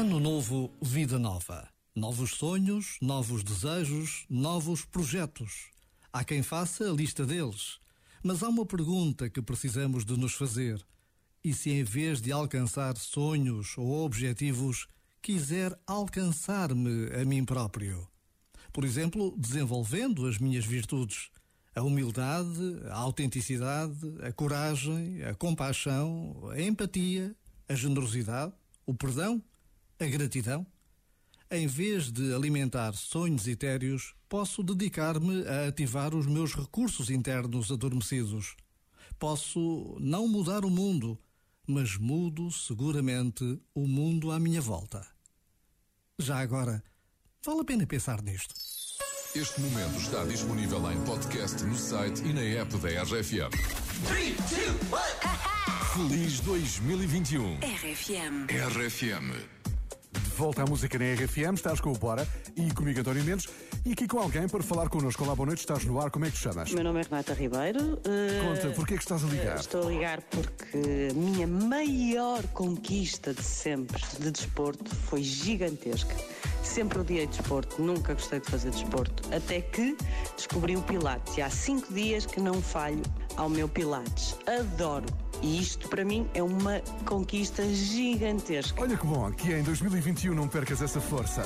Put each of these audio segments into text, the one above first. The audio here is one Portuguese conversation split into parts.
Ano novo, vida nova. Novos sonhos, novos desejos, novos projetos. Há quem faça a lista deles. Mas há uma pergunta que precisamos de nos fazer. E se em vez de alcançar sonhos ou objetivos, quiser alcançar-me a mim próprio? Por exemplo, desenvolvendo as minhas virtudes. A humildade, a autenticidade, a coragem, a compaixão, a empatia, a generosidade, o perdão, a gratidão. Em vez de alimentar sonhos etéreos, posso dedicar-me a ativar os meus recursos internos adormecidos. Posso não mudar o mundo, mas mudo seguramente o mundo à minha volta. Já agora, vale a pena pensar nisto. Este momento está disponível em podcast no site e na app da RFM. 3, 2, 1. Feliz 2021. RFM. RFM. Volta à música na RFM, estás com o Bora e comigo António Mendes e aqui com alguém para falar connosco. Olá, boa noite, estás no ar, como é que te chamas? Meu nome é Renata Ribeiro. Uh, Conta, porquê é que estás a ligar? Estou a ligar porque a minha maior conquista de sempre de desporto foi gigantesca. Sempre odiei desporto, nunca gostei de fazer desporto. Até que descobri o Pilates. E há cinco dias que não falho ao meu Pilates. Adoro. E isto para mim é uma conquista gigantesca. Olha que bom, que em 2021 não percas essa força.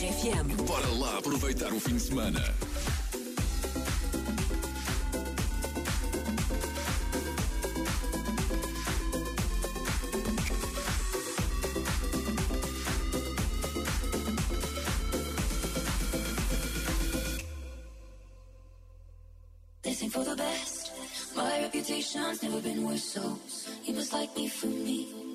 RFM. Bora lá aproveitar o fim de semana. Sing for the best. My reputation's never been worse, so you must like me for me.